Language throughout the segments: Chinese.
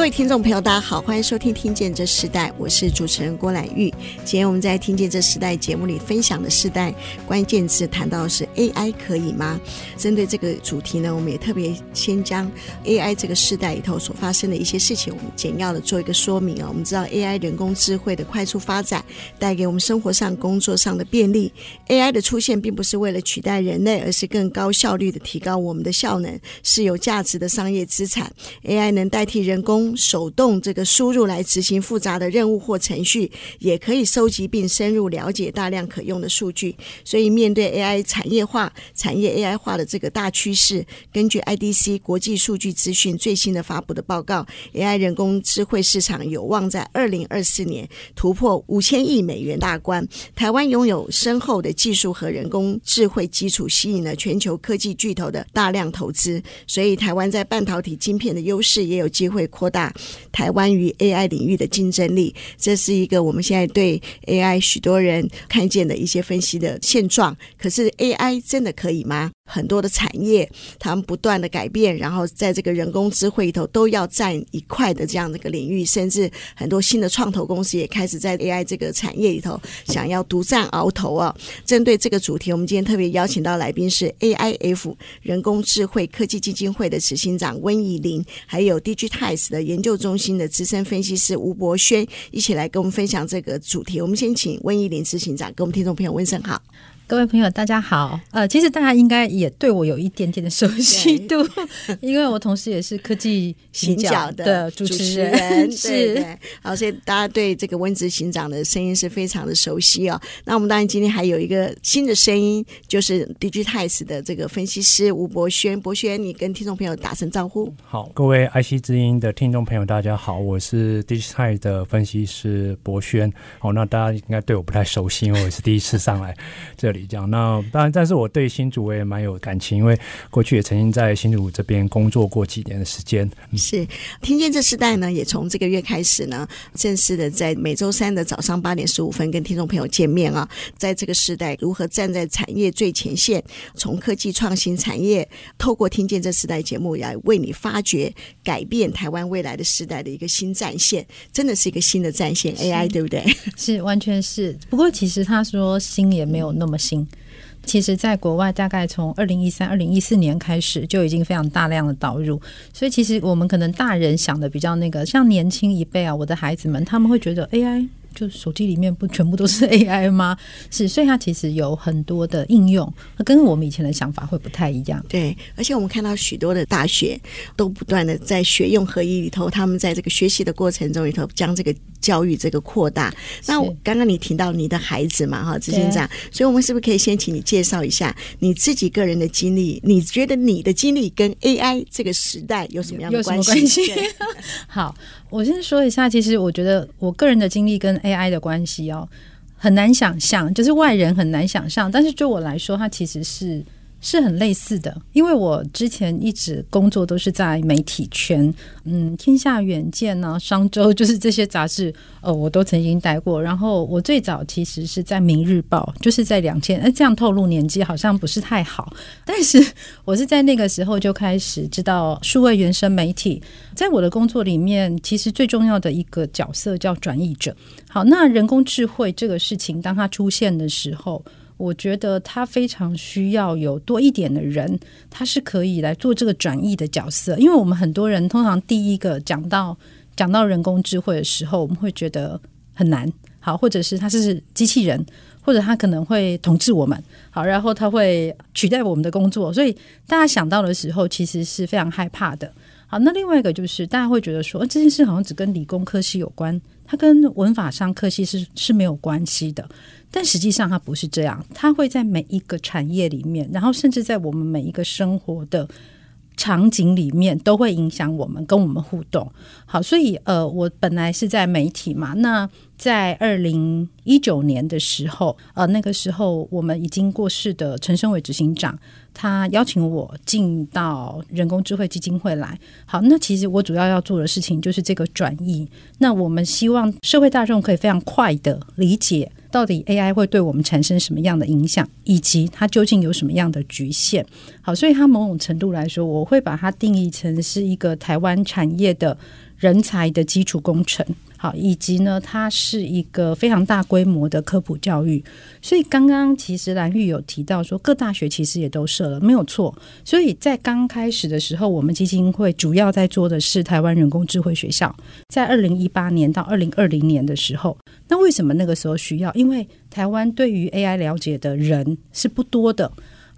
各位听众朋友，大家好，欢迎收听《听见这时代》，我是主持人郭兰玉。今天我们在《听见这时代》节目里分享的时代关键词谈到的是 AI 可以吗？针对这个主题呢，我们也特别先将 AI 这个时代里头所发生的一些事情，我们简要的做一个说明啊。我们知道 AI 人工智慧的快速发展，带给我们生活上、工作上的便利。AI 的出现并不是为了取代人类，而是更高效率的提高我们的效能，是有价值的商业资产。AI 能代替人工。手动这个输入来执行复杂的任务或程序，也可以收集并深入了解大量可用的数据。所以，面对 AI 产业化、产业 AI 化的这个大趋势，根据 IDC 国际数据资讯最新的发布的报告，AI 人工智慧市场有望在二零二四年突破五千亿美元大关。台湾拥有深厚的技术和人工智慧基础，吸引了全球科技巨头的大量投资。所以，台湾在半导体晶片的优势也有机会扩大。台湾与 AI 领域的竞争力，这是一个我们现在对 AI 许多人看见的一些分析的现状。可是 AI 真的可以吗？很多的产业，他们不断的改变，然后在这个人工智慧里头都要占一块的这样的一个领域，甚至很多新的创投公司也开始在 AI 这个产业里头想要独占鳌头啊。针对这个主题，我们今天特别邀请到来宾是 AIF 人工智慧科技基金会的执行长温怡玲，还有 Digitize 的研究中心的资深分析师吴博轩，一起来跟我们分享这个主题。我们先请温怡玲执行长跟我们听众朋友问声好。各位朋友，大家好。呃，其实大家应该也对我有一点点的熟悉度，因为我同时也是科技行脚的主持人。是，对对，好，所以大家对这个温子行长的声音是非常的熟悉哦。那我们当然今天还有一个新的声音，就是 Digitize 的这个分析师吴博轩。博轩，你跟听众朋友打声招呼。好，各位 IC 之音的听众朋友，大家好，我是 Digitize 的分析师博轩。好，那大家应该对我不太熟悉，因为我是第一次上来这里。讲那当然，但是我对新竹我也蛮有感情，因为过去也曾经在新竹这边工作过几年的时间。是，听见这时代呢，也从这个月开始呢，正式的在每周三的早上八点十五分跟听众朋友见面啊。在这个时代，如何站在产业最前线，从科技创新产业，透过听见这时代节目来为你发掘改变台湾未来的时代的一个新战线，真的是一个新的战线，AI 对不对？是，完全是。不过其实他说新也没有那么新。其实，在国外，大概从二零一三、二零一四年开始，就已经非常大量的导入。所以，其实我们可能大人想的比较那个，像年轻一辈啊，我的孩子们，他们会觉得 AI。就手机里面不全部都是 AI 吗？是，所以它其实有很多的应用，跟我们以前的想法会不太一样。对，而且我们看到许多的大学都不断的在学用合一里头，他们在这个学习的过程中里头，将这个教育这个扩大。那我刚刚你提到你的孩子嘛，哈，执行长，所以我们是不是可以先请你介绍一下你自己个人的经历？你觉得你的经历跟 AI 这个时代有什么样的关系？好。我先说一下，其实我觉得我个人的经历跟 AI 的关系哦，很难想象，就是外人很难想象，但是对我来说，它其实是。是很类似的，因为我之前一直工作都是在媒体圈，嗯，天下远见啊，商周就是这些杂志，呃，我都曾经待过。然后我最早其实是在《明日报》，就是在两千，哎，这样透露年纪好像不是太好，但是 我是在那个时候就开始知道数位原生媒体。在我的工作里面，其实最重要的一个角色叫转译者。好，那人工智慧这个事情，当它出现的时候。我觉得他非常需要有多一点的人，他是可以来做这个转译的角色。因为我们很多人通常第一个讲到讲到人工智慧的时候，我们会觉得很难，好，或者是他是机器人，或者他可能会统治我们，好，然后他会取代我们的工作，所以大家想到的时候，其实是非常害怕的。好，那另外一个就是大家会觉得说，这件事好像只跟理工科系有关，它跟文法商科系是是没有关系的。但实际上它不是这样，它会在每一个产业里面，然后甚至在我们每一个生活的场景里面，都会影响我们，跟我们互动。好，所以呃，我本来是在媒体嘛，那在二零一九年的时候，呃，那个时候我们已经过世的陈生伟执行长，他邀请我进到人工智慧基金会来。好，那其实我主要要做的事情就是这个转移。那我们希望社会大众可以非常快的理解，到底 AI 会对我们产生什么样的影响，以及它究竟有什么样的局限。好，所以它某种程度来说，我会把它定义成是一个台湾产业的人才的基础工程。好，以及呢，它是一个非常大规模的科普教育，所以刚刚其实兰玉有提到说，各大学其实也都设了，没有错。所以在刚开始的时候，我们基金会主要在做的是台湾人工智慧学校，在二零一八年到二零二零年的时候，那为什么那个时候需要？因为台湾对于 AI 了解的人是不多的。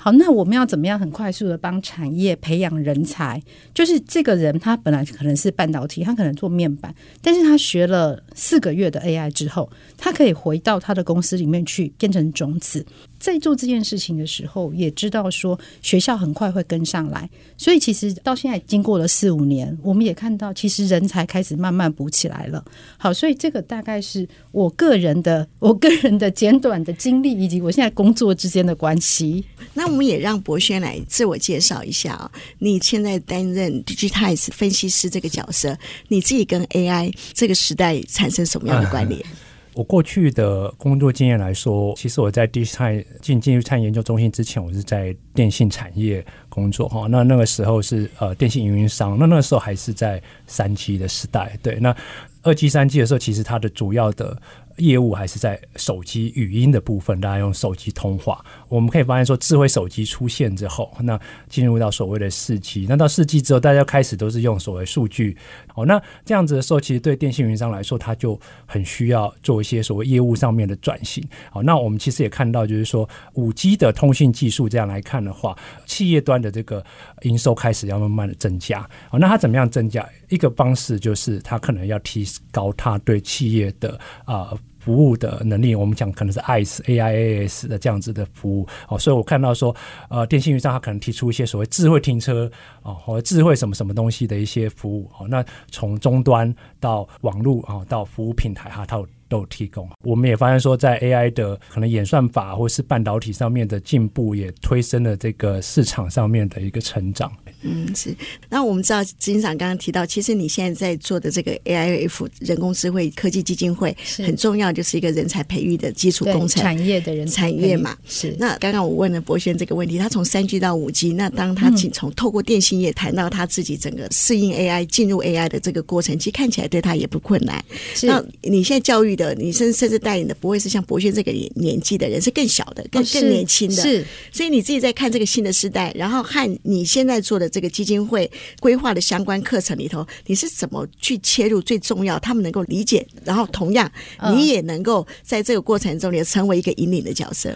好，那我们要怎么样很快速的帮产业培养人才？就是这个人他本来可能是半导体，他可能做面板，但是他学了四个月的 AI 之后，他可以回到他的公司里面去变成种子。在做这件事情的时候，也知道说学校很快会跟上来，所以其实到现在经过了四五年，我们也看到其实人才开始慢慢补起来了。好，所以这个大概是我个人的 我个人的简短的经历，以及我现在工作之间的关系。那我们也让博轩来自我介绍一下啊，你现在担任 Digitize 分析师这个角色，你自己跟 AI 这个时代产生什么样的关联？我过去的工作经验来说，其实我在第一次进进入产业研究中心之前，我是在电信产业工作哈。那那个时候是呃电信运营商，那那个时候还是在三 G 的时代。对，那二 G、三 G 的时候，其实它的主要的。业务还是在手机语音的部分，大家用手机通话。我们可以发现说，智慧手机出现之后，那进入到所谓的四 G，那到四 G 之后，大家开始都是用所谓数据。哦，那这样子的时候，其实对电信运营商来说，他就很需要做一些所谓业务上面的转型。好，那我们其实也看到，就是说五 G 的通信技术这样来看的话，企业端的这个营收开始要慢慢的增加。好，那它怎么样增加？一个方式就是他可能要提高他对企业的啊。呃服务的能力，我们讲可能是 IaaS、AIaaS 的这样子的服务哦，所以我看到说，呃，电信运营商他可能提出一些所谓智慧停车哦，或者智慧什么什么东西的一些服务哦，那从终端到网络啊，到服务平台哈，它有都有提供。我们也发现说，在 AI 的可能演算法或是半导体上面的进步，也推升了这个市场上面的一个成长。嗯，是。那我们知道，执行长刚刚提到，其实你现在在做的这个 AIF 人工智慧科技基金会很重要，就是一个人才培育的基础工程，产业的人产业嘛。是。那刚刚我问了博轩这个问题，他从三 G 到五 G，那当他仅从透过电信业谈到他自己整个适应 AI、进入 AI 的这个过程，其实看起来对他也不困难。是。那你现在教育的，你甚甚至带领的不会是像博轩这个年纪的人，是更小的、更更年轻的。是。所以你自己在看这个新的时代，然后和你现在做的。这个基金会规划的相关课程里头，你是怎么去切入？最重要，他们能够理解，然后同样，你也能够在这个过程中，你成为一个引领的角色。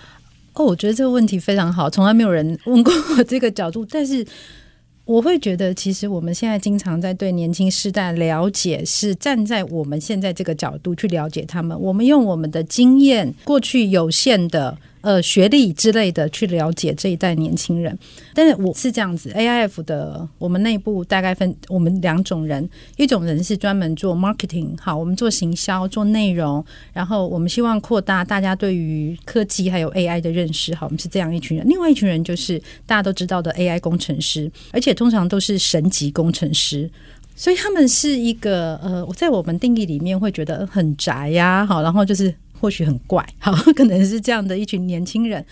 哦，我觉得这个问题非常好，从来没有人问过我这个角度，但是我会觉得，其实我们现在经常在对年轻世代了解，是站在我们现在这个角度去了解他们。我们用我们的经验，过去有限的。呃，学历之类的去了解这一代年轻人，但是我是这样子，AIF 的我们内部大概分我们两种人，一种人是专门做 marketing，好，我们做行销做内容，然后我们希望扩大大家对于科技还有 AI 的认识，好，我们是这样一群人。另外一群人就是大家都知道的 AI 工程师，而且通常都是神级工程师，所以他们是一个呃，在我们定义里面会觉得很宅呀，好，然后就是。或许很怪，好，可能是这样的一群年轻人。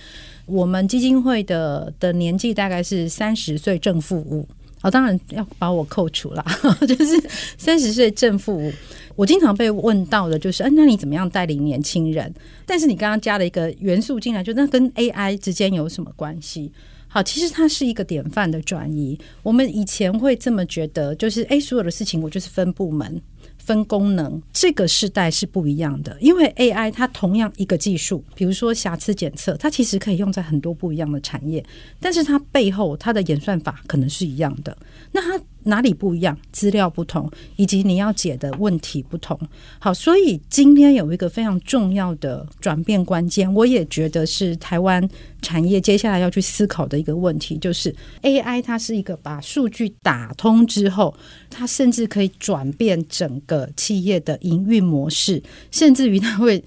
我们基金会的的年纪大概是三十岁正负五，好，当然要把我扣除了，就是三十岁正负五。我经常被问到的就是，嗯、那你怎么样带领年轻人？但是你刚刚加了一个元素进来，就那跟 AI 之间有什么关系？好，其实它是一个典范的转移。我们以前会这么觉得，就是诶，所有的事情我就是分部门。分功能，这个时代是不一样的，因为 AI 它同样一个技术，比如说瑕疵检测，它其实可以用在很多不一样的产业，但是它背后它的演算法可能是一样的。那它哪里不一样？资料不同，以及你要解的问题不同。好，所以今天有一个非常重要的转变关键，我也觉得是台湾产业接下来要去思考的一个问题，就是 AI 它是一个把数据打通之后，它甚至可以转变整个企业的营运模式，甚至于它会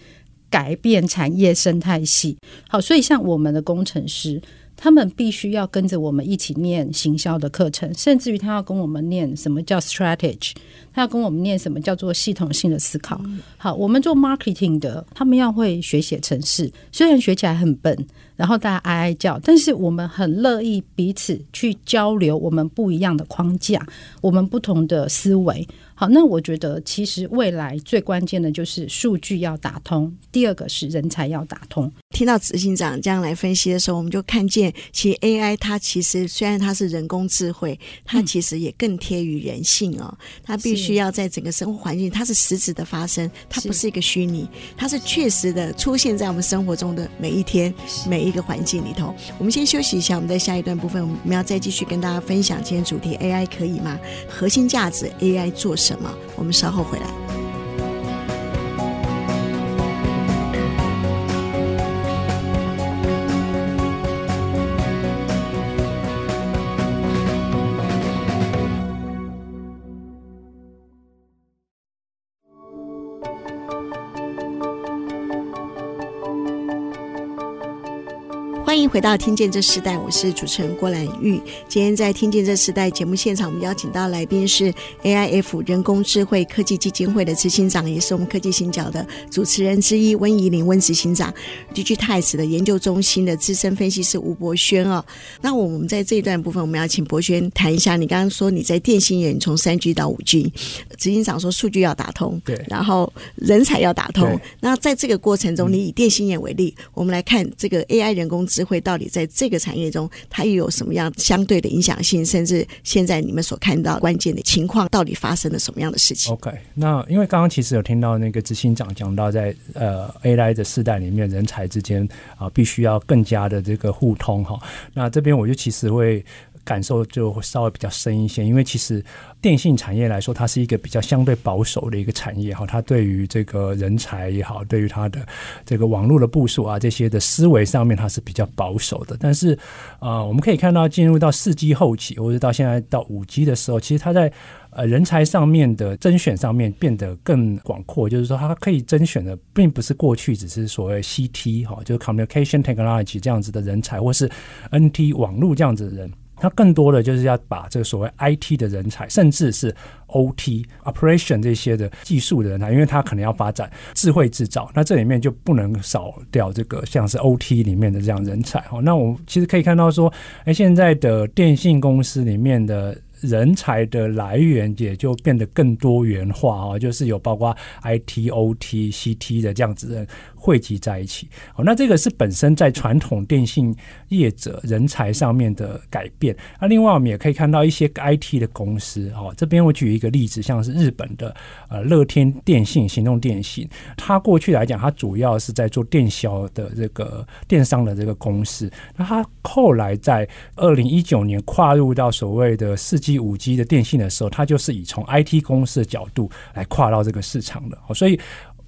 改变产业生态系。好，所以像我们的工程师。他们必须要跟着我们一起念行销的课程，甚至于他要跟我们念什么叫 strategy，他要跟我们念什么叫做系统性的思考。好，我们做 marketing 的，他们要会学写程式，虽然学起来很笨，然后大家哀哀叫，但是我们很乐意彼此去交流我们不一样的框架，我们不同的思维。好，那我觉得其实未来最关键的就是数据要打通，第二个是人才要打通。听到执行长这样来分析的时候，我们就看见，其实 AI 它其实虽然它是人工智慧，它其实也更贴于人性哦。它必须要在整个生活环境，它是实质的发生，它不是一个虚拟，它是确实的出现在我们生活中的每一天每一个环境里头。我们先休息一下，我们在下一段部分，我们要再继续跟大家分享今天主题：AI 可以吗？核心价值，AI 做什么？我们稍后回来。迎回到《听见这时代》，我是主持人郭兰玉。今天在《听见这时代》节目现场，我们邀请到来宾是 AIF 人工智慧科技基金会的执行长，也是我们科技行脚的主持人之一温怡玲温执行长，Digitimes 的研究中心的资深分析师吴博轩哦。那我们在这一段部分，我们要请博轩谈一下。你刚刚说你在电信业从三 G 到五 G，执行长说数据要打通，对，然后人才要打通。那在这个过程中，你以电信业为例，嗯、我们来看这个 AI 人工智慧。到底在这个产业中，它又有什么样相对的影响性？甚至现在你们所看到关键的情况，到底发生了什么样的事情？OK，那因为刚刚其实有听到那个执行长讲到在，呃 AI 的世代里面，人才之间啊、必须要更加的这个互通哈。那这边我就其实会。感受就会稍微比较深一些，因为其实电信产业来说，它是一个比较相对保守的一个产业哈。它对于这个人才也好，对于它的这个网络的部署啊这些的思维上面，它是比较保守的。但是啊、呃，我们可以看到进入到四 G 后期，或者到现在到五 G 的时候，其实它在呃人才上面的甄选上面变得更广阔，就是说它可以甄选的，并不是过去只是所谓 CT 哈，就是 Communication Technology 这样子的人才，或是 NT 网络这样子的人。它更多的就是要把这个所谓 IT 的人才，甚至是 OT operation 这些的技术的人才，因为他可能要发展智慧制造，那这里面就不能少掉这个像是 OT 里面的这样人才。哦，那我们其实可以看到说，哎，现在的电信公司里面的人才的来源也就变得更多元化啊，就是有包括 IT、OT、CT 的这样子的。汇集在一起，哦，那这个是本身在传统电信业者人才上面的改变。那另外我们也可以看到一些 IT 的公司，哦，这边我举一个例子，像是日本的呃乐天电信、行动电信，它过去来讲，它主要是在做电销的这个电商的这个公司。那它后来在二零一九年跨入到所谓的四 G、五 G 的电信的时候，它就是以从 IT 公司的角度来跨到这个市场的。所以。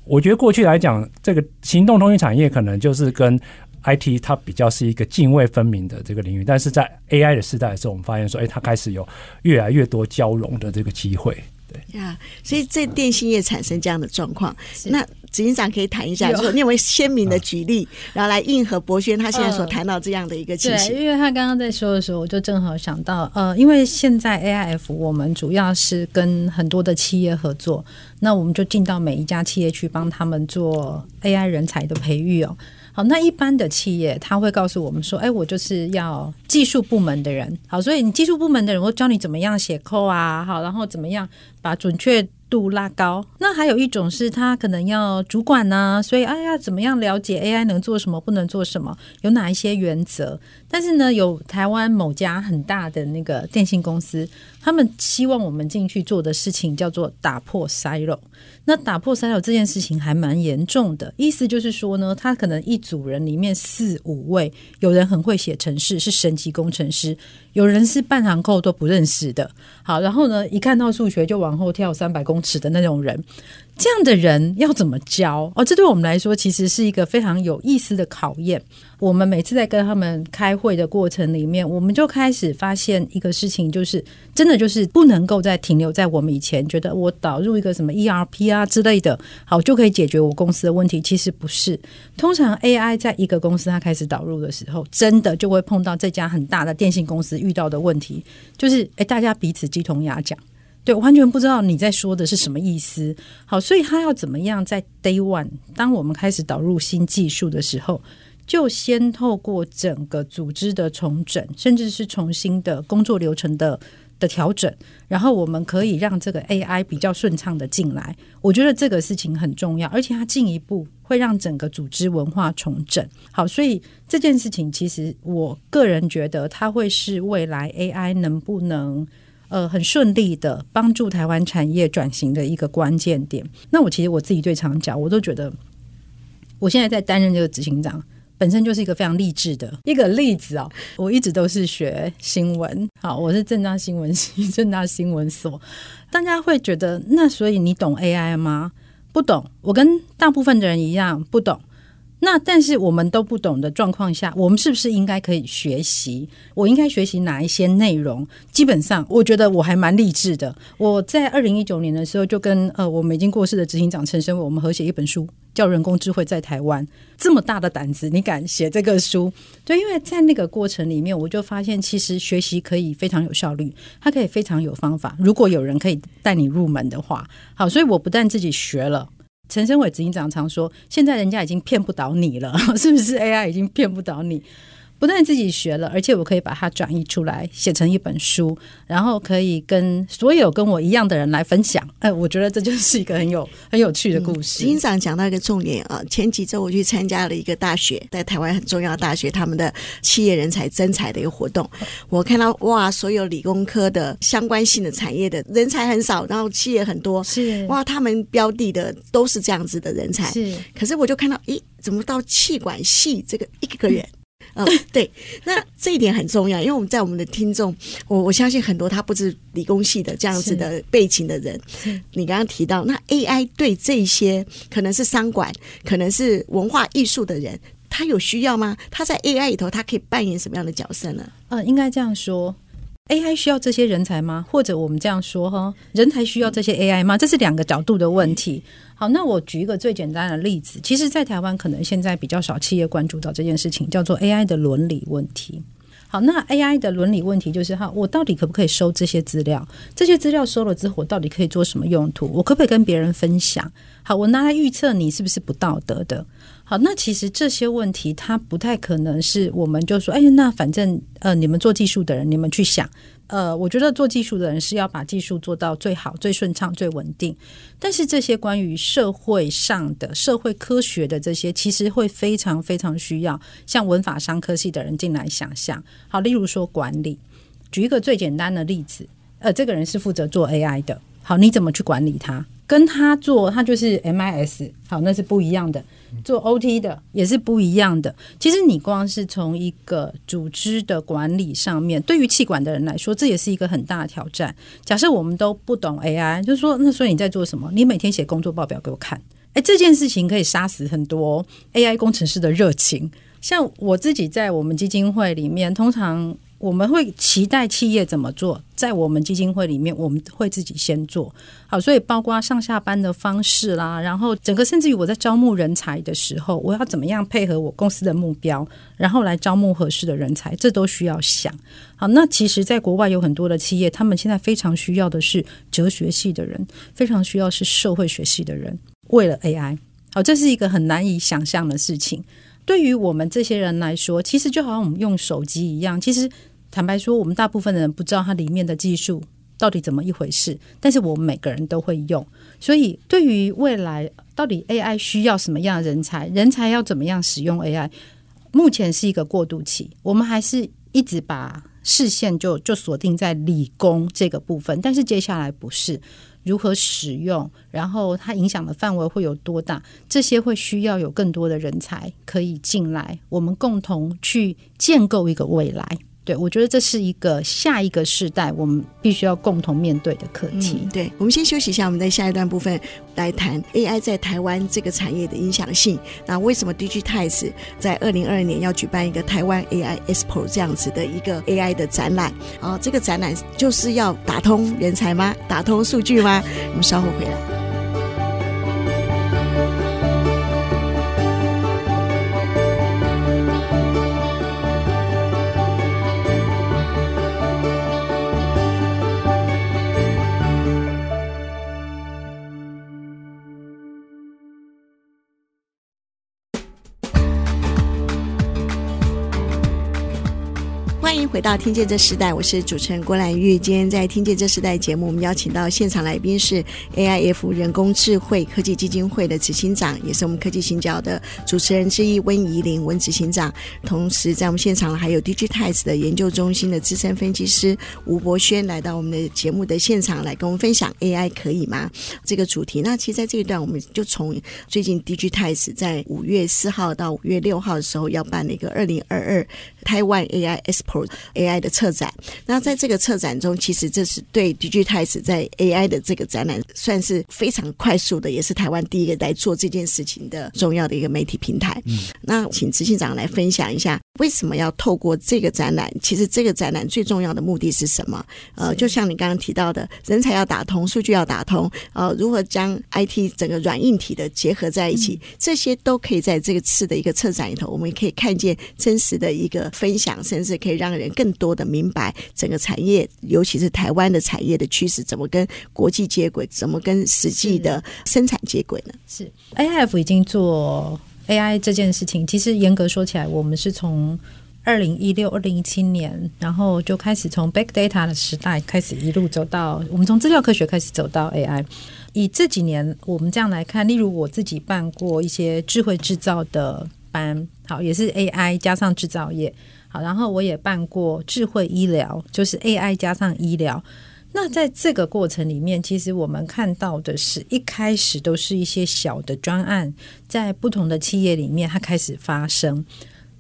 我觉得过去来讲，这个行动通讯产业可能就是跟 IT 它比较是一个泾渭分明的这个领域，但是在 AI 的时代的时候，我们发现说，哎，它开始有越来越多交融的这个机会。对。呀，所以在电信业产生这样的状况，那执行长可以谈一下，说你有没有鲜明的举例，然后来应和博轩他现在所谈到这样的一个情形？对，因为他刚刚在说的时候，我就正好想到，呃，因为现在 AIF 我们主要是跟很多的企业合作，那我们就进到每一家企业去帮他们做 AI 人才的培育哦。好，那一般的企业他会告诉我们说：“哎，我就是要技术部门的人。好，所以你技术部门的人我教你怎么样写扣啊，好，然后怎么样把准确度拉高。那还有一种是他可能要主管呢、所以哎呀，怎么样了解 AI 能做什么，不能做什么，有哪一些原则？但是呢，有台湾某家很大的那个电信公司，他们希望我们进去做的事情叫做打破 silo。那打破 silo 这件事情还蛮严重的，意思就是说呢，他可能一组人里面四五位，有人很会写程式，是神级工程师；有人是半行扣都不认识的。好，然后呢，一看到数学就往后跳三百公尺的那种人。这样的人要怎么教？哦，这对我们来说其实是一个非常有意思的考验。我们每次在跟他们开会的过程里面，我们就开始发现一个事情，就是真的就是不能够再停留在我们以前觉得我导入一个什么 ERP 啊之类的，好就可以解决我公司的问题。其实不是，通常 AI 在一个公司它开始导入的时候，真的就会碰到这家很大的电信公司遇到的问题，就是诶，大家彼此鸡同鸭讲。对，完全不知道你在说的是什么意思。好，所以他要怎么样在 Day One，当我们开始导入新技术的时候，就先透过整个组织的重整，甚至是重新的工作流程的的调整，然后我们可以让这个 AI 比较顺畅的进来。我觉得这个事情很重要，而且它进一步会让整个组织文化重整。好，所以这件事情其实我个人觉得，它会是未来 AI 能不能。呃，很顺利的帮助台湾产业转型的一个关键点。那我其实我自己最常讲，我都觉得，我现在在担任这个执行长，本身就是一个非常励志的一个例子哦。我一直都是学新闻，好，我是正大新闻系、正大新闻所。大家会觉得，那所以你懂 AI 吗？不懂。我跟大部分的人一样，不懂。那但是我们都不懂的状况下，我们是不是应该可以学习？我应该学习哪一些内容？基本上，我觉得我还蛮励志的。我在二零一九年的时候，就跟呃我们已经过世的执行长陈昇伟，我们合写一本书，叫《人工智慧在台湾》。这么大的胆子，你敢写这个书？对，因为在那个过程里面，我就发现其实学习可以非常有效率，它可以非常有方法。如果有人可以带你入门的话，好，所以我不但自己学了。陈生伟执行长常说：“现在人家已经骗不倒你了，是不是？AI 已经骗不倒你。”不但自己学了，而且我可以把它转译出来，写成一本书，然后可以跟所有跟我一样的人来分享。哎，我觉得这就是一个很有很有趣的故事。执行长讲到一个重点啊，前几周我去参加了一个大学，在台湾很重要的大学，他们的企业人才征才的一个活动。我看到哇，所有理工科的相关性的产业的人才很少，然后企业很多，是哇，他们标的的都是这样子的人才。是，可是我就看到，咦，怎么到气管系这个一个个人？嗯、哦，对，那这一点很重要，因为我们在我们的听众，我我相信很多他不是理工系的这样子的背景的人。你刚刚提到，那 AI 对这些可能是商管、可能是文化艺术的人，他有需要吗？他在 AI 里头，他可以扮演什么样的角色呢？呃，应该这样说，AI 需要这些人才吗？或者我们这样说哈，人才需要这些 AI 吗？这是两个角度的问题。好，那我举一个最简单的例子。其实，在台湾可能现在比较少企业关注到这件事情，叫做 AI 的伦理问题。好，那 AI 的伦理问题就是哈，我到底可不可以收这些资料？这些资料收了之后，我到底可以做什么用途？我可不可以跟别人分享？好，我拿来预测你是不是不道德的？好，那其实这些问题，它不太可能是我们就说，哎，那反正呃，你们做技术的人，你们去想。呃，我觉得做技术的人是要把技术做到最好、最顺畅、最稳定。但是这些关于社会上的社会科学的这些，其实会非常非常需要像文法商科系的人进来想象。好，例如说管理，举一个最简单的例子，呃，这个人是负责做 AI 的，好，你怎么去管理他？跟他做，他就是 MIS，好，那是不一样的。做 OT 的也是不一样的。其实你光是从一个组织的管理上面，对于气管的人来说，这也是一个很大的挑战。假设我们都不懂 AI，就是说，那所以你在做什么？你每天写工作报表给我看，诶，这件事情可以杀死很多 AI 工程师的热情。像我自己在我们基金会里面，通常。我们会期待企业怎么做，在我们基金会里面，我们会自己先做好。所以包括上下班的方式啦，然后整个甚至于我在招募人才的时候，我要怎么样配合我公司的目标，然后来招募合适的人才，这都需要想。好，那其实，在国外有很多的企业，他们现在非常需要的是哲学系的人，非常需要是社会学系的人，为了 AI。好，这是一个很难以想象的事情。对于我们这些人来说，其实就好像我们用手机一样，其实。坦白说，我们大部分的人不知道它里面的技术到底怎么一回事，但是我们每个人都会用，所以对于未来到底 AI 需要什么样的人才，人才要怎么样使用 AI，目前是一个过渡期，我们还是一直把视线就就锁定在理工这个部分，但是接下来不是。如何使用，然后它影响的范围会有多大？这些会需要有更多的人才可以进来，我们共同去建构一个未来。对，我觉得这是一个下一个世代，我们必须要共同面对的课题。嗯、对，我们先休息一下，我们在下一段部分来谈 AI 在台湾这个产业的影响性。那为什么 DIGITIMES 在二零二二年要举办一个台湾 AI Expo 这样子的一个 AI 的展览？啊，这个展览就是要打通人才吗？打通数据吗？我们稍后回来。回到听见这时代，我是主持人郭兰玉。今天在听见这时代节目，我们邀请到现场来宾是 AIF 人工智慧科技基金会的执行长，也是我们科技行脚的主持人之一温怡玲温执行长。同时，在我们现场还有 DIGITIMES 的研究中心的资深分析师吴博轩来到我们的节目的现场，来跟我们分享 AI 可以吗这个主题。那其实，在这一段，我们就从最近 DIGITIMES 在五月四号到五月六号的时候要办那个二零二二台湾 AI Expo。AI 的策展，那在这个策展中，其实这是对 DIGITIMES 在 AI 的这个展览算是非常快速的，也是台湾第一个来做这件事情的重要的一个媒体平台。嗯，那请执行长来分享一下，为什么要透过这个展览？其实这个展览最重要的目的是什么？呃，就像你刚刚提到的，人才要打通，数据要打通，呃，如何将 IT 整个软硬体的结合在一起，这些都可以在这个次的一个策展里头，我们也可以看见真实的一个分享，甚至可以让人。更多的明白整个产业，尤其是台湾的产业的趋势，怎么跟国际接轨，怎么跟实际的生产接轨呢？是 AIF 已经做 AI 这件事情，其实严格说起来，我们是从二零一六、二零一七年，然后就开始从 Big Data 的时代开始一路走到，我们从资料科学开始走到 AI。以这几年我们这样来看，例如我自己办过一些智慧制造的班，好，也是 AI 加上制造业。好，然后我也办过智慧医疗，就是 AI 加上医疗。那在这个过程里面，其实我们看到的是一开始都是一些小的专案，在不同的企业里面它开始发生。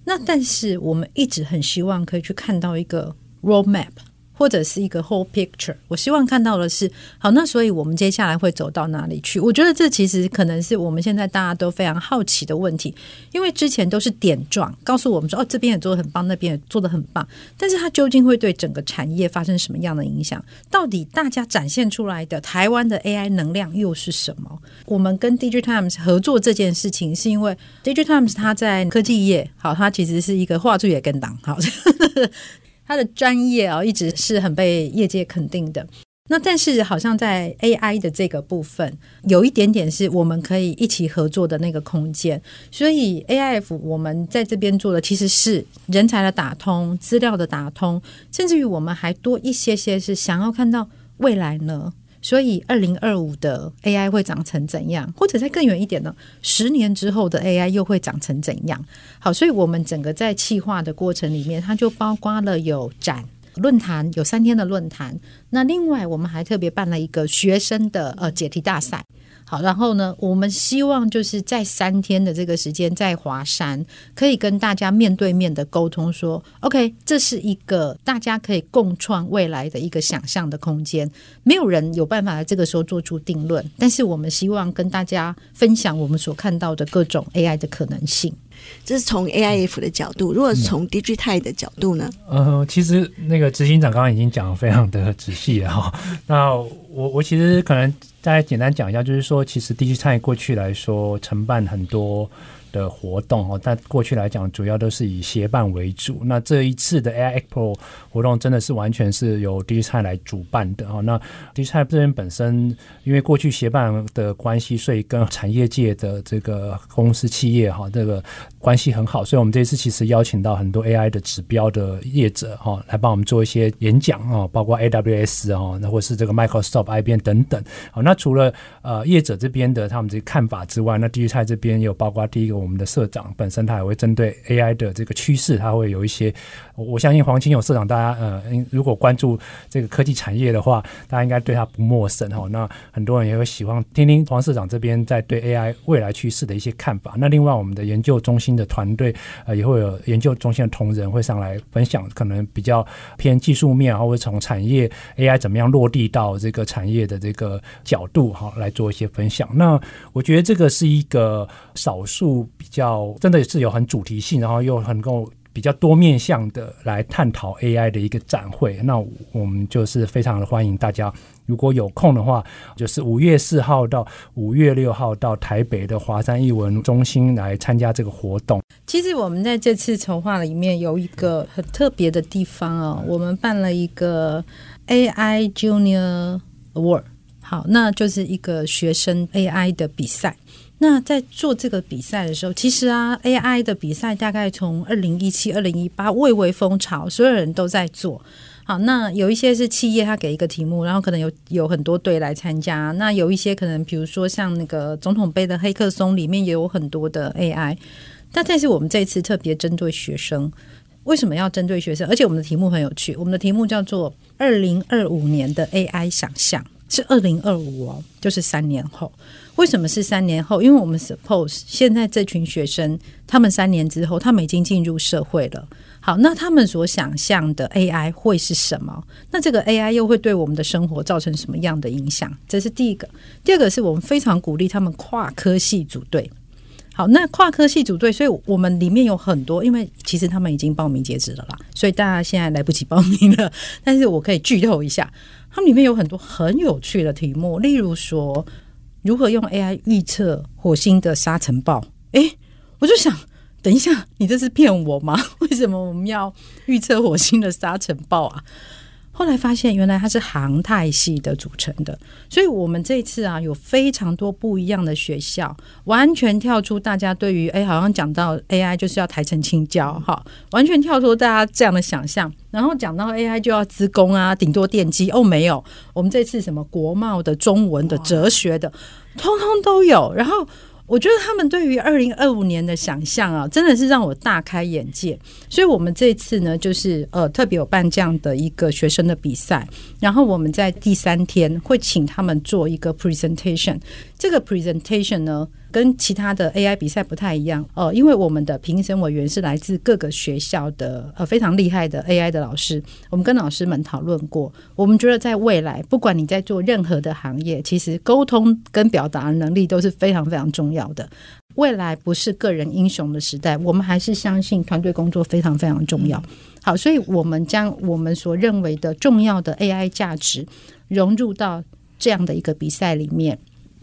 那但是我们一直很希望可以去看到一个 roadmap。或者是一个 whole picture，我希望看到的是，好，那所以我们接下来会走到哪里去？我觉得这其实可能是我们现在大家都非常好奇的问题，因为之前都是点状告诉我们说，哦，这边也做得很棒，那边也做得很棒，但是它究竟会对整个产业发生什么样的影响？到底大家展现出来的台湾的 AI 能量又是什么？我们跟 DIGITIMES 合作这件事情，是因为 DIGITIMES 它在科技业，好，它其实是一个画质也跟档，好。他的专业啊，一直是很被业界肯定的。那但是好像在 AI 的这个部分，有一点点是我们可以一起合作的那个空间。所以 AIF 我们在这边做的其实是人才的打通、资料的打通，甚至于我们还多一些些是想要看到未来呢。所以，二零二五的 AI 会长成怎样？或者再更远一点呢？十年之后的 AI 又会长成怎样？好，所以我们整个在企划的过程里面，它就包括了有展、论坛，有三天的论坛。那另外，我们还特别办了一个学生的呃解题大赛。好，然后呢，我们希望就是在三天的这个时间，在华山可以跟大家面对面的沟通说，说 OK，这是一个大家可以共创未来的一个想象的空间。没有人有办法在这个时候做出定论，但是我们希望跟大家分享我们所看到的各种 AI 的可能性。这是从 AIF 的角度，如果从 DIGITIMES 的角度呢？呃，其实那个执行长刚刚已经讲的非常的仔细了哈。那我我其实可能大家简单讲一下，就是说，其实 DigiTime 过去来说承办很多的活动哦。但过去来讲，主要都是以协办为主。那这一次的 AI Expo 活动真的是完全是由 DigiTime 来主办的哦。那 DigiTime 这边本身因为过去协办的关系，所以跟产业界的这个公司企业哈这个关系很好，所以我们这一次其实邀请到很多 AI 的指标的业者哈来帮我们做一些演讲啊，包括 AWS 啊，那或是这个 Microsoft、IBM 等等。好，那除了呃业者这边的他们这些看法之外，那 DigiTimes 这边有包括第一个我们的社长本身，他也会针对 AI 的这个趋势，他会有一些。我相信黄清勇社长，大家呃，如果关注这个科技产业的话，大家应该对他不陌生哈。那很多人也会喜欢听听黄社长这边在对 AI 未来趋势的一些看法。那另外，我们的研究中心的团队呃，也会有研究中心的同仁会上来分享，可能比较偏技术面，或者从产业 AI 怎么样落地到这个产业的这个角度哈，来做一些分享。那我觉得这个是一个少数比较真的是有很主题性，然后又很够。比较多面向的来探讨 AI 的一个展会，那我们就是非常的欢迎大家，如果有空的话，就是五月四号到五月六号到台北的华山艺文中心来参加这个活动。其实我们在这次筹划里面有一个很特别的地方哦，我们办了一个 AI Junior Award，好，那就是一个学生 AI 的比赛。那在做这个比赛的时候，其实啊，AI 的比赛大概从二零一七、二零一八蔚为风潮，所有人都在做。好，那有一些是企业，他给一个题目，然后可能有有很多队来参加。那有一些可能，比如说像那个总统杯的黑客松里面也有很多的 AI。但这是我们这次特别针对学生，为什么要针对学生？而且我们的题目很有趣，我们的题目叫做“二零二五年的 AI 想象”，是二零二五哦，就是三年后。为什么是三年后？因为我们 suppose 现在这群学生，他们三年之后，他们已经进入社会了。好，那他们所想象的 AI 会是什么？那这个 AI 又会对我们的生活造成什么样的影响？这是第一个。第二个是我们非常鼓励他们跨科系组队。好，那跨科系组队，所以我们里面有很多，因为其实他们已经报名截止了啦，所以大家现在来不及报名了。但是我可以剧透一下，他们里面有很多很有趣的题目，例如说。如何用 AI 预测火星的沙尘暴？诶，我就想，等一下，你这是骗我吗？为什么我们要预测火星的沙尘暴啊？后来发现，原来它是航太系的组成的，所以我们这次啊，有非常多不一样的学校，完全跳出大家对于哎，好像讲到 AI 就是要台城青椒哈，完全跳出大家这样的想象。然后讲到 AI 就要资工啊，顶多电机哦，没有，我们这次什么国贸的、中文的、哲学的，通通都有。然后。我觉得他们对于二零二五年的想象啊，真的是让我大开眼界。所以，我们这次呢，就是呃，特别有办这样的一个学生的比赛。然后，我们在第三天会请他们做一个 presentation。这个 presentation 呢，跟其他的 AI 比赛不太一样哦，因为我们的评审委员是来自各个学校的呃非常厉害的 AI 的老师。我们跟老师们讨论过，我们觉得在未来，不管你在做任何的行业，其实沟通跟表达能力都是非常非常重要的。未来不是个人英雄的时代，我们还是相信团队工作非常非常重要。好，所以我们将我们所认为的重要的 AI 价值融入到这样的一个比赛里面。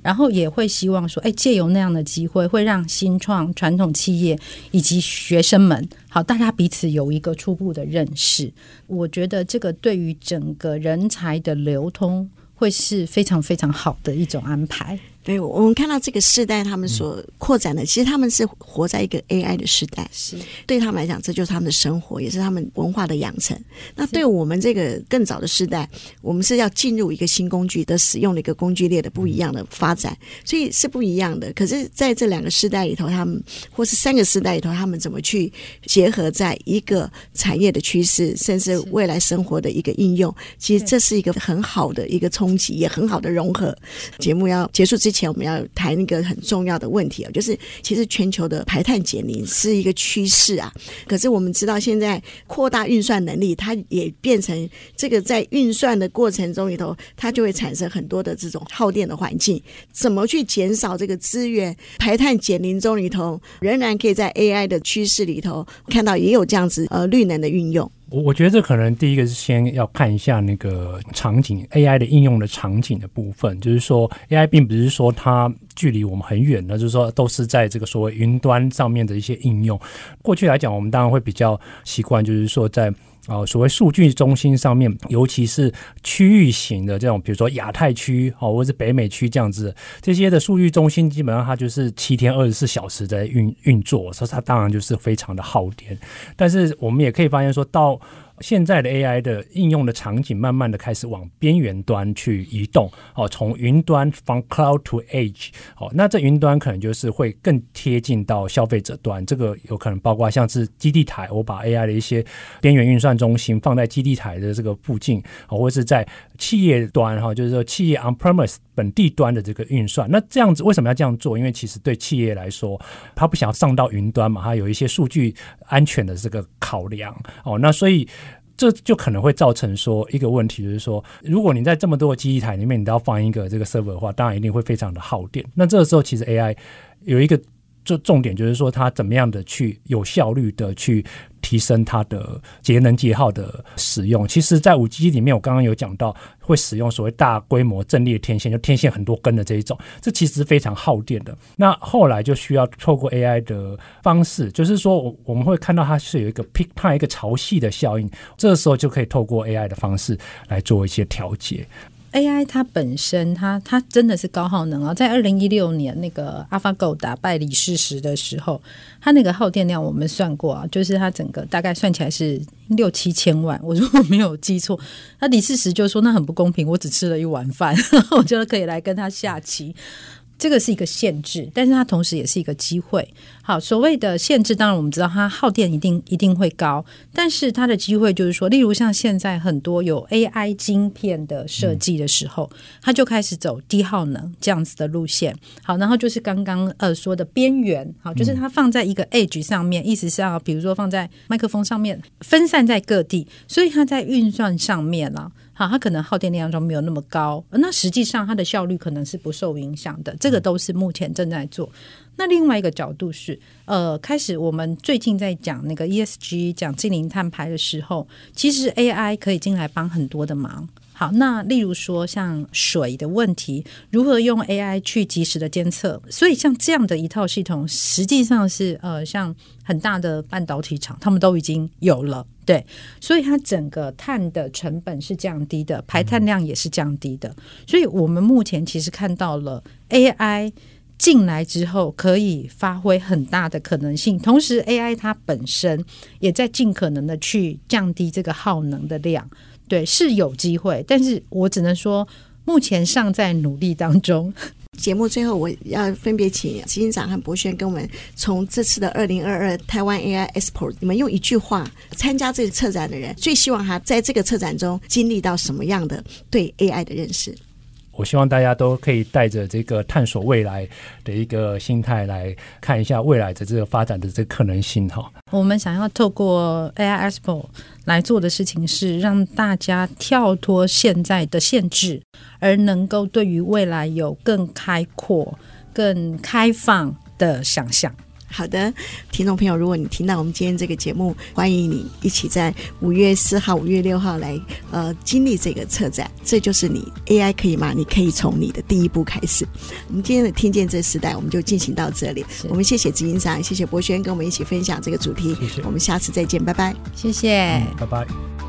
然后也会希望说，哎，借由那样的机会，会让新创、传统企业以及学生们，好，大家彼此有一个初步的认识。我觉得这个对于整个人才的流通，会是非常非常好的一种安排。对，我们看到这个世代，他们所扩展的，其实他们是活在一个 AI 的时代。是，对他们来讲，这就是他们的生活，也是他们文化的养成。那对我们这个更早的世代，我们是要进入一个新工具的使用的一个工具链的不一样的发展，所以是不一样的。可是在这两个世代里头，他们或是三个世代里头，他们怎么去结合在一个产业的趋势，甚至未来生活的一个应用？其实这是一个很好的一个冲击，也很好的融合。节目要结束之前。前我们要谈一个很重要的问题哦，就是其实全球的排碳减零是一个趋势啊。可是我们知道，现在扩大运算能力，它也变成这个在运算的过程中里头，它就会产生很多的这种耗电的环境。怎么去减少这个资源排碳减零中里头，仍然可以在 AI 的趋势里头看到也有这样子呃绿能的运用。我我觉得这可能第一个是先要看一下那个场景 AI 的应用的场景的部分，就是说 AI 并不是说它距离我们很远的，就是说都是在这个所谓云端上面的一些应用。过去来讲，我们当然会比较习惯，就是说在。啊，所谓数据中心上面，尤其是区域型的这种，比如说亚太区哦，或者是北美区这样子，这些的数据中心基本上它就是七天二十四小时在运运作，所以它当然就是非常的耗电。但是我们也可以发现说到。现在的 AI 的应用的场景，慢慢的开始往边缘端去移动，哦，从云端 from cloud to edge，哦，那这云端可能就是会更贴近到消费者端，这个有可能包括像是基地台，我把 AI 的一些边缘运算中心放在基地台的这个附近，哦，或者是在企业端，哈，就是说企业 on premise 本地端的这个运算，那这样子为什么要这样做？因为其实对企业来说，他不想要上到云端嘛，他有一些数据安全的这个考量，哦，那所以。这就可能会造成说一个问题，就是说，如果你在这么多的记忆台里面，你都要放一个这个 server 的话，当然一定会非常的耗电。那这个时候，其实 AI 有一个重重点，就是说它怎么样的去有效率的去。提升它的节能节耗的使用，其实，在五 G 里面，我刚刚有讲到会使用所谓大规模阵列天线，就天线很多根的这一种，这其实非常耗电的。那后来就需要透过 AI 的方式，就是说，我我们会看到它是有一个 peak time 一个潮汐的效应，这时候就可以透过 AI 的方式来做一些调节。AI 它本身，它它真的是高耗能啊！在二零一六年那个 AlphaGo 打败李世石的时候，它那个耗电量我们算过啊，就是它整个大概算起来是六七千万。我如果没有记错，那李世石就说那很不公平，我只吃了一碗饭，我觉得可以来跟他下棋。这个是一个限制，但是它同时也是一个机会。好，所谓的限制，当然我们知道它耗电一定一定会高，但是它的机会就是说，例如像现在很多有 AI 晶片的设计的时候，它就开始走低耗能这样子的路线。好，然后就是刚刚呃说的边缘，好，就是它放在一个 edge 上面，意思是要比如说放在麦克风上面，分散在各地，所以它在运算上面啊。好，它可能耗电量中没有那么高，那实际上它的效率可能是不受影响的。这个都是目前正在做。那另外一个角度是，呃，开始我们最近在讲那个 ESG 讲精灵碳排的时候，其实 AI 可以进来帮很多的忙。好，那例如说像水的问题，如何用 AI 去及时的监测？所以像这样的一套系统，实际上是呃，像很大的半导体厂，他们都已经有了，对，所以它整个碳的成本是降低的，排碳量也是降低的。所以我们目前其实看到了 AI 进来之后，可以发挥很大的可能性。同时，AI 它本身也在尽可能的去降低这个耗能的量。对，是有机会，但是我只能说，目前尚在努力当中。节目最后，我要分别请执行长和博轩跟我们从这次的二零二二台湾 AI Expo，你们用一句话，参加这个策展的人最希望他在这个策展中经历到什么样的对 AI 的认识？我希望大家都可以带着这个探索未来的一个心态来看一下未来的这个发展的这个可能性哈。我们想要透过 AI Expo 来做的事情是让大家跳脱现在的限制，而能够对于未来有更开阔、更开放的想象。好的，听众朋友，如果你听到我们今天这个节目，欢迎你一起在五月四号、五月六号来呃经历这个策展。这就是你 AI 可以吗？你可以从你的第一步开始。我们今天的听见这时代，我们就进行到这里。我们谢谢执行长，谢谢博轩跟我们一起分享这个主题。谢谢。我们下次再见，拜拜。谢谢，嗯，拜拜。